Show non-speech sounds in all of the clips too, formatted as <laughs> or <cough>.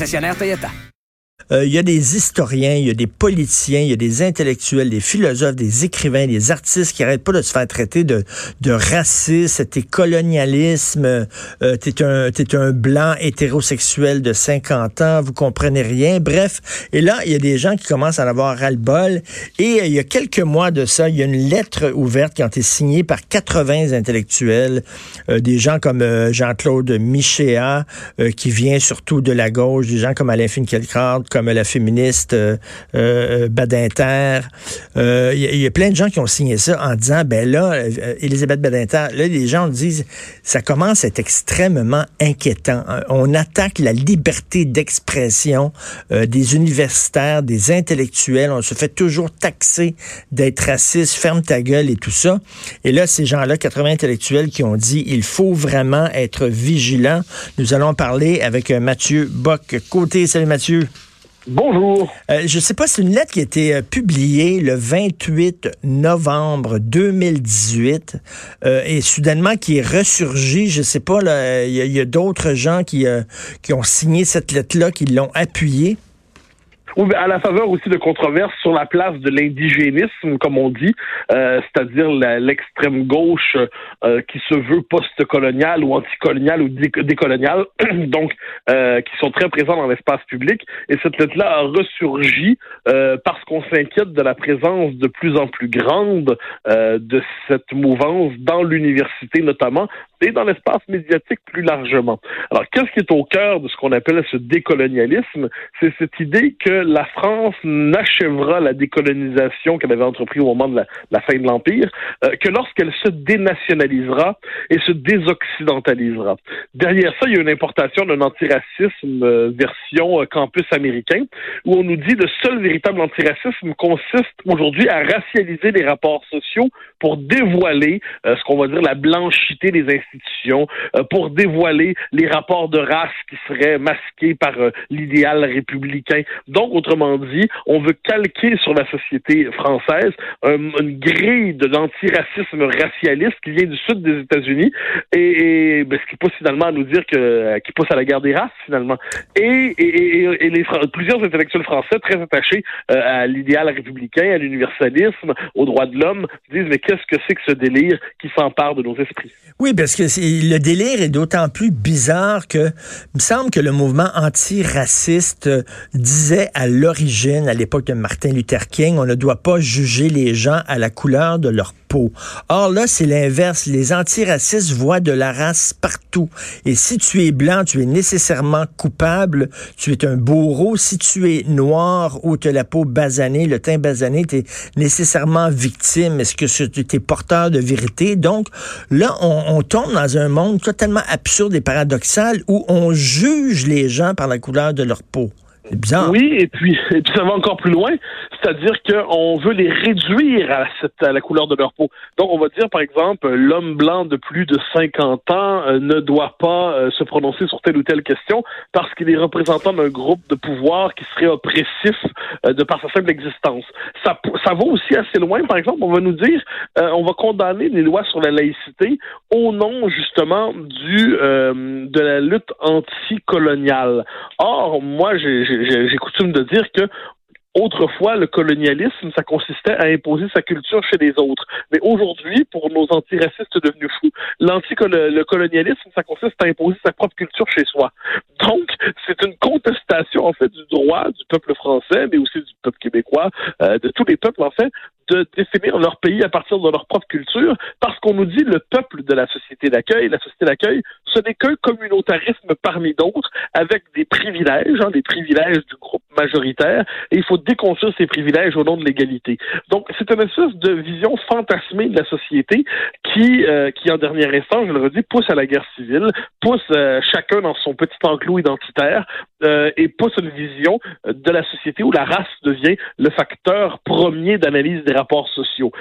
Sesiones Toyota. Euh, il y a des historiens, il y a des politiciens, il y a des intellectuels, des philosophes, des écrivains, des artistes qui arrêtent pas de se faire traiter de, de racisme, t'es colonialisme, euh, t'es un, es un blanc hétérosexuel de 50 ans, vous comprenez rien. Bref, et là, il y a des gens qui commencent à en avoir ras-le-bol. Et euh, il y a quelques mois de ça, il y a une lettre ouverte qui a été signée par 80 intellectuels, euh, des gens comme Jean-Claude Michéa, qui vient surtout de la gauche, des gens comme Alain Finkielkraut, comme la féministe euh, euh, Badinter. Il euh, y, a plein de gens qui ont signé ça en disant, ben là, Elisabeth Badinter, là, les gens disent, ça commence à être extrêmement inquiétant. On attaque la liberté d'expression des universitaires, des intellectuels. On se fait toujours taxer d'être raciste, ferme ta gueule et tout ça. Et là, ces gens-là, 80 intellectuels qui ont dit, il faut vraiment être vigilant. Nous allons parler avec Mathieu Bock. Côté, salut Mathieu. Bonjour. Euh, je ne sais pas, c'est une lettre qui a été euh, publiée le 28 novembre 2018 euh, et soudainement qui est ressurgie. Je ne sais pas, il y a, d'autres gens qui, qui ont signé cette lettre-là, qui l'ont appuyée. Oui, à la faveur aussi de controverses sur la place de l'indigénisme, comme on dit, euh, c'est-à-dire l'extrême gauche euh, qui se veut post-coloniale ou anticoloniale ou décoloniale, <clears throat> donc euh, qui sont très présents dans l'espace public. Et cette lettre-là a ressurgi parce qu'on s'inquiète de la présence de plus en plus grande de cette mouvance dans l'université notamment et dans l'espace médiatique plus largement. Alors, qu'est-ce qui est au cœur de ce qu'on appelle ce décolonialisme? C'est cette idée que la France n'achèvera la décolonisation qu'elle avait entreprise au moment de la, fin de l'Empire euh, que lorsqu'elle se dénationalisera et se désoccidentalisera. Derrière ça, il y a une importation d'un antiracisme euh, version euh, campus américain où on nous dit le seul véritable antiracisme consiste aujourd'hui à racialiser les rapports sociaux pour dévoiler ce qu'on va dire la blanchité des institutions, pour dévoiler les rapports de race qui seraient masqués par l'idéal républicain. Donc, autrement dit, on veut calquer sur la société française une grille de l'antiracisme racialiste qui vient du sud des États-Unis et, ben, ce qui pousse finalement à nous dire que qui pousse à la guerre des races finalement. Et, et, les plusieurs intellectuels français très attachés euh, à l'idéal républicain, à l'universalisme, aux droits de l'homme, disent mais qu'est-ce que c'est que ce délire qui s'empare de nos esprits? Oui, parce que le délire est d'autant plus bizarre que il me semble que le mouvement antiraciste euh, disait à l'origine, à l'époque de Martin Luther King, on ne doit pas juger les gens à la couleur de leur peau. Or là, c'est l'inverse. Les antiracistes voient de la race partout. Et si tu es blanc, tu es nécessairement coupable. Tu es un bourreau. Si tu es noir ou tu la peau basanée, le teint basané, tu es nécessairement victime. Est-ce que tu porteur de vérité? Donc là, on, on tombe dans un monde totalement absurde et paradoxal où on juge les gens par la couleur de leur peau. Oui, <laughs> et puis, ça va encore plus loin, c'est-à-dire qu'on veut les réduire à, la couleur de leur peau. Donc, on va dire, par exemple, l'homme blanc de plus de 50 ans euh, ne doit pas euh, se prononcer sur telle ou telle question parce qu'il est représentant d'un groupe de pouvoir qui serait oppressif euh, de par sa simple existence. Ça, ça va aussi assez loin, par exemple, on va nous dire, on va condamner les lois sur la laïcité au nom, justement, du de la lutte anticoloniale. Or, moi, j'ai j'ai coutume de dire que Autrefois, le colonialisme, ça consistait à imposer sa culture chez les autres. Mais aujourd'hui, pour nos antiracistes devenus fous, le colonialisme, ça consiste à imposer sa propre culture chez soi. Donc, c'est une contestation, en fait, du droit du peuple français, mais aussi du peuple québécois, euh, de tous les peuples, en fait, de définir leur pays à partir de leur propre culture, parce qu'on nous dit le peuple de la société d'accueil. La société d'accueil, ce n'est qu'un communautarisme parmi d'autres, avec des privilèges, hein, des privilèges du groupe majoritaire, et il faut déconstruire ces privilèges au nom de l'égalité. Donc, c'est une espèce de vision fantasmée de la société qui, euh, qui en dernier instant, je le redis, pousse à la guerre civile, pousse euh, chacun dans son petit enclos identitaire euh, et pousse une vision de la société où la race devient le facteur premier d'analyse des rapports sociaux.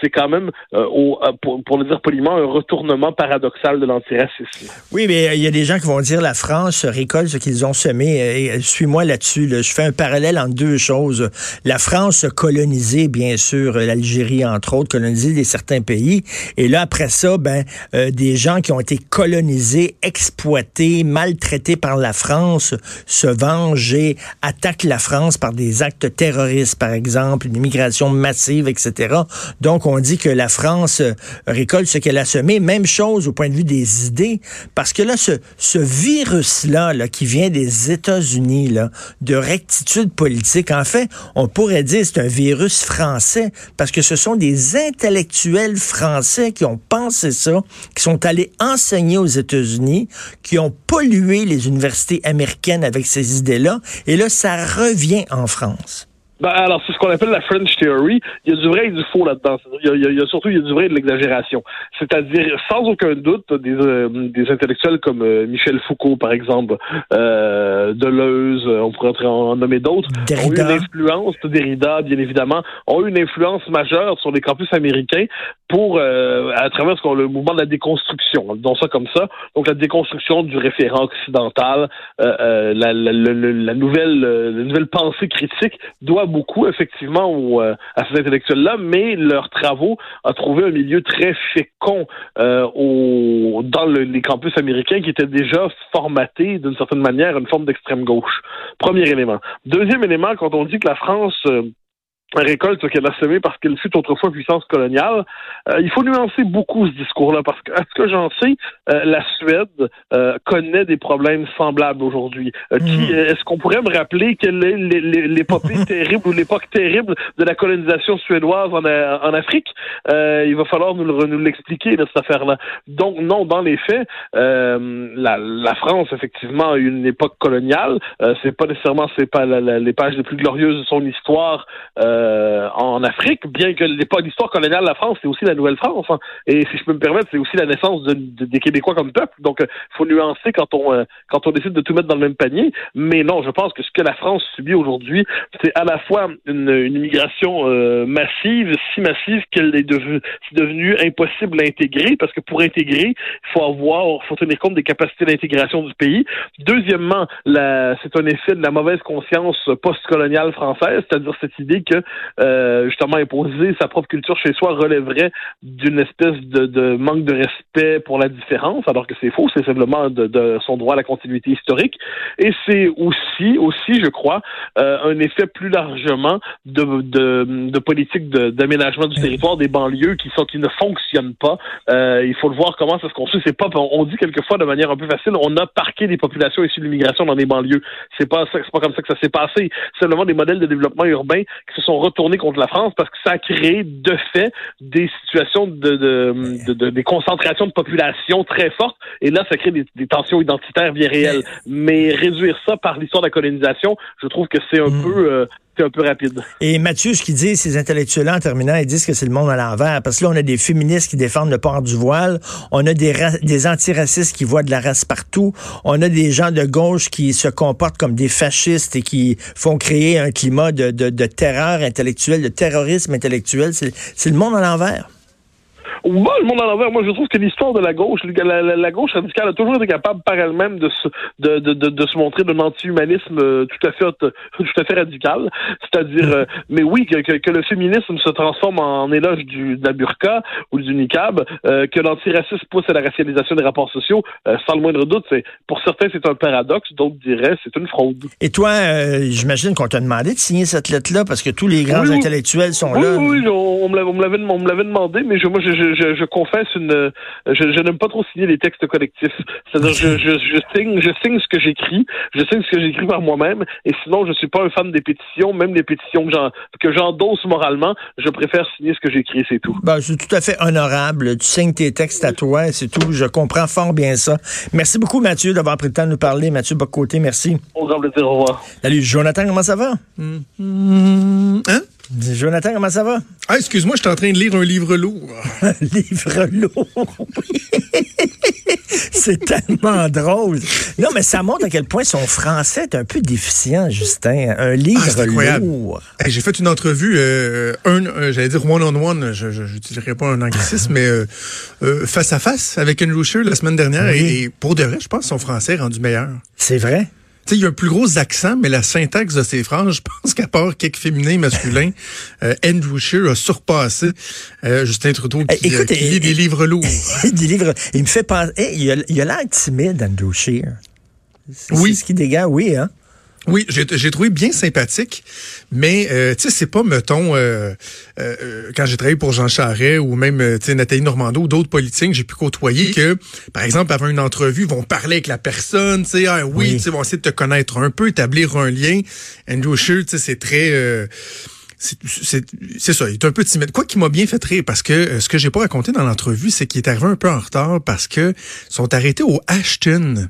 c'est quand même, au, pour, pour, le dire poliment, un retournement paradoxal de l'antiracisme. Oui, mais il y a des gens qui vont dire la France récolte ce qu'ils ont semé. Suis-moi là-dessus. Je fais un parallèle entre deux choses. La France a colonisé, bien sûr, l'Algérie, entre autres, colonisé des certains pays. Et là, après ça, ben, euh, des gens qui ont été colonisés, exploités, maltraités par la France se venge et attaque la France par des actes terroristes, par exemple, une immigration massive, etc. Donc, on dit que la France euh, récolte ce qu'elle a semé. Même chose au point de vue des idées, parce que là, ce, ce virus-là, là, qui vient des États-Unis, là, de rectitude politique, en fait, on pourrait dire c'est un virus français, parce que ce sont des intellectuels français qui ont pensé ça, qui sont allés enseigner aux États-Unis, qui ont pollué les universités américaines avec ces idées-là, et là, ça revient en France. Ben, alors, c'est ce qu'on appelle la French Theory. Il y a du vrai et du faux là-dedans. Il, il, y a surtout il y a du vrai et de l'exagération. C'est-à-dire, sans aucun doute, des, euh, des intellectuels comme euh, Michel Foucault, par exemple, euh, Deleuze, on pourrait en, nommer d'autres, ont eu une influence, Derrida, bien évidemment, ont eu une influence majeure sur les campus américains pour, euh, à travers ce qu'on, le mouvement de la déconstruction, donc ça comme ça. Donc, la déconstruction du référent occidental, la, la, la, la, nouvelle, la nouvelle pensée critique doit beaucoup, effectivement, euh, à ces intellectuels-là, mais leurs travaux ont trouvé un milieu très fécond euh, dans les campus américains qui étaient déjà formatés, d'une certaine manière, une forme d'extrême gauche. Premier élément. Deuxième élément, quand on dit que la France... Euh, récolte qu'elle a semé parce qu'elle fut autrefois puissance coloniale. Euh, il faut nuancer beaucoup ce discours-là parce que, à ce que j'en sais, euh, la Suède euh, connaît des problèmes semblables aujourd'hui. Hmm. Est-ce qu'on pourrait me rappeler quelle est l'épopée <laughs> terrible ou l'époque terrible de la colonisation suédoise en, en Afrique? il va falloir nous l'expliquer, cette affaire-là. Donc, non, dans les faits, la, la, France, effectivement, a eu une époque coloniale. c'est pas nécessairement c'est pas les pages les plus glorieuses de son histoire. Euh, en Afrique, bien que l'histoire coloniale de la France, c'est aussi la Nouvelle-France. Hein. Et si je peux me permettre, c'est aussi la naissance de, des Québécois comme peuple. Donc, il euh, faut nuancer quand on euh, quand on décide de tout mettre dans le même panier. Mais non, je pense que ce que la France subit aujourd'hui, c'est à la fois une, une immigration massive, si massive qu'elle est devenue devenu impossible à intégrer, parce que pour intégrer, il faut avoir, faut tenir compte des capacités d'intégration du pays. Deuxièmement, c'est un effet de la mauvaise conscience post-coloniale française, c'est-à-dire cette idée que euh, justement imposer sa propre culture chez soi relèverait d'une espèce de, manque de respect pour la différence, alors que c'est faux, c'est simplement de, son droit à la continuité historique. Et c'est aussi, aussi, je crois, euh, un effet plus largement de, de, politique d'aménagement du territoire des banlieues qui sont qui ne fonctionnent pas. Euh, il faut le voir comment ça se construit. C'est pas, on dit quelquefois de manière un peu facile, on a parqué des populations issues de l'immigration dans des banlieues. C'est pas, c'est pas comme ça que ça s'est passé. Simplement des modèles de développement urbain qui se sont retournés contre la France parce que ça a créé de fait des situations de, de, des concentrations de population très fortes et là ça crée des, tensions identitaires bien réelles. Mais réduire ça par l'histoire de la colonisation, je trouve que c'est un mm. peu euh, Et Mathieu, ce qu'il dit, ces intellectuels-là, en terminant, ils disent que c'est le monde à l'envers. Parce que là, on a des féministes qui défendent le port du voile. On a des, des antiracistes qui voient de la race partout. On a des gens de gauche qui se comportent comme des fascistes et qui font créer un climat de, de, de terreur intellectuelle, de terrorisme intellectuel. C'est le monde à l'envers. Moi, le monde à l'envers, moi, je trouve que l'histoire de la gauche, la, la, gauche radicale a toujours été capable par elle-même de se, de, de, de, se montrer d'un anti-humanisme euh, tout à fait, <laughs> tout à fait radical. C'est-à-dire, euh, mais oui, que, que, le féminisme se transforme en éloge du, de la burqa ou du niqab, euh, que l'antiracisme pousse à la racialisation des rapports sociaux, sans le moindre doute, c'est, pour certains, c'est un paradoxe, d'autres diraient c'est une fraude. Et toi, j'imagine qu'on t'a demandé de signer cette lettre-là parce que tous les grands intellectuels sont là. Oui, oui, on, me l'avait demandé, mais je, moi, je je, je confesse une. Je, je n'aime pas trop signer les textes collectifs. C'est-à-dire, je, je, je, signe, je signe ce que j'écris, je signe ce que j'écris par moi-même, et sinon, je suis pas un fan des pétitions, même des pétitions que j'endosse moralement, je préfère signer ce que j'écui, c'est tout. Ben, c'est tout à fait honorable. Tu signes tes textes à toi, c'est tout. Je comprends fort bien ça. Merci beaucoup, Mathieu, d'avoir pris le temps de nous parler. Mathieu Bocoté, merci. Au grand plaisir, au revoir. Salut, Jonathan, comment ça va? Hein? Jonathan, comment ça va? Ah, excuse-moi, je suis en train de lire un livre lourd. <laughs> un livre lourd, <laughs> C'est tellement drôle. Non, mais ça montre à quel point son français est un peu déficient, Justin. Un livre ah, lourd. J'ai fait une entrevue, euh, un, euh, j'allais dire one-on-one, je n'utiliserai pas un anglicisme, mais euh, face à face avec Andrew Scheer la semaine dernière. Et, pour de vrai, je pense que son français est rendu meilleur. C'est vrai? Il y a un plus gros accent, mais la syntaxe de ses phrases, je pense qu'à part quelques féminins masculins, <laughs> euh, Andrew Scheer a surpassé euh, Justin Trudeau qui, euh, lit des livres lourds. <laughs> des livres. Il me fait penser. il a l'air timide, Andrew Scheer. Oui. ce qui dégage, oui, hein? Oui, j'ai trouvé bien sympathique, mais euh, tu sais, c'est pas, mettons, euh, euh, quand j'ai travaillé pour Jean Charest ou même tu sais Nathalie Normando ou d'autres politiciens que j'ai pu côtoyer, que, par exemple, avant une entrevue, vont parler avec la personne, tu sais, ah, oui, tu sais, vont essayer de te connaître un peu, établir un lien. Andrew Scheer, tu sais, c'est très c'est ça, il est un peu timide. Quoi qui m'a bien fait rire, parce que ce que j'ai pas raconté dans l'entrevue, c'est qu'il est arrivé un peu en retard parce que sont arrêtés au Ashton.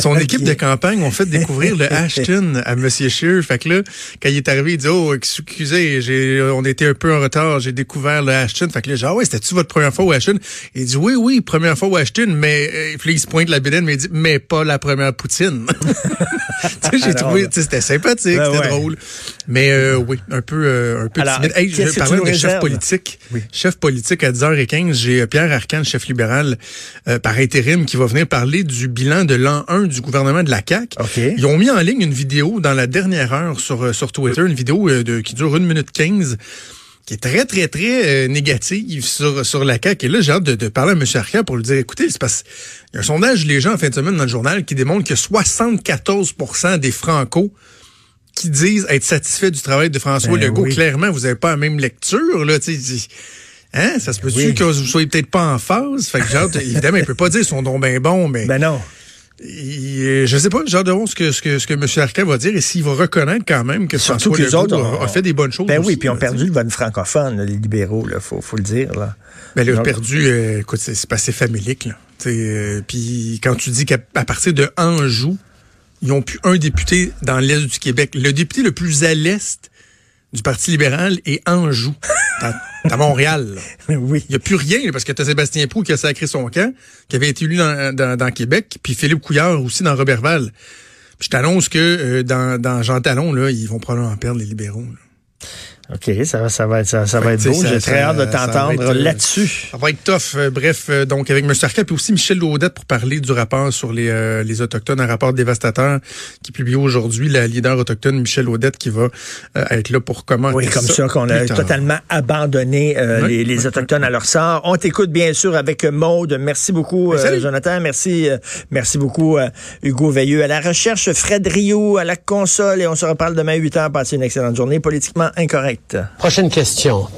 Son équipe de campagne ont fait découvrir le Ashton à M. Scheer. Fait que là, quand il est arrivé, il dit Oh, excusez, j'ai, on était un peu en retard, j'ai découvert le Ashton. Fait que là, genre, ouais, c'était-tu votre première fois au Ashton? Il dit Oui, oui, première fois au Ashton, mais euh, puis il se pointe la bédaine, mais il dit Mais pas la première poutine. <laughs> j'ai trouvé, c'était sympathique, ben c'était drôle. Mais euh, oui, un peu, euh, un peu timide. Hey, je parlais de chef politique. Chef politique à 10h15, j'ai Pierre Arcand, chef libéral par intérim, qui va venir parler du bilan de l'an 1 du gouvernement de la CAQ. Ils ont mis en ligne une vidéo dans la dernière heure sur, euh, sur Twitter, une vidéo euh, de, qui dure une minute 15 qui est très, très, très euh, négative sur, sur la CAQ. Et là, j'ai hâte de, parler à M. Arcand pour lui dire, écoutez, c'est parce y a un sondage les gens en fin de semaine dans le journal qui démontre que 74% des Franco qui disent être satisfaits du travail de François ben Legault, clairement, vous n'avez pas la même lecture. Là, Hein? Ça se peut-tu ben que vous soyez peut-être pas en phase? Fait que genre, évidemment, il peut pas dire son don bien bon, mais. Ben non. Je je sais pas, genre de ce que, ce que, ce que M. Arquin va dire et s'il va reconnaître quand même que Surtout François que les autres ont, a, fait des bonnes choses. Ben oui, puis ont perdu le bon francophone, les libéraux, il faut, faut le dire. Là. Ben, ils ont perdu, euh, écoute, c'est passé familique. Là. Euh, puis quand tu dis qu'à partir de Anjou, ils ont plus un député dans l'Est du Québec. Le député le plus à l'Est du Parti libéral est Anjou. <laughs> à Montréal. <laughs> oui. Il n'y a plus rien, parce que tu as Sébastien Proux qui a sacré son camp, qui avait été élu dans, dans, Québec, puis Philippe Couillard aussi dans Robertval. Puis je t'annonce que euh, dans, dans Jean Talon, là, ils vont probablement perdre les libéraux. OK, ça va, ça va être, ça, va être beau. J'ai très hâte de t'entendre euh, là-dessus. Ça va être tough. Euh, bref, euh, donc avec M. Arca, puis aussi Michel Laudette pour parler du rapport sur les, les Autochtones, un rapport dévastateur qui publie aujourd'hui la leader autochtone Michel Laudette qui va être là pour commenter Oui, comme ça, qu'on a totalement abandonné les, les Autochtones à leur sort. On t'écoute bien sûr avec Maude. Merci beaucoup, Jonathan. Merci, merci beaucoup, Hugo Veilleux. À la recherche, Fred Rio à la console et on se reparle demain à 8 h. Passez une excellente journée politiquement Prochaine question.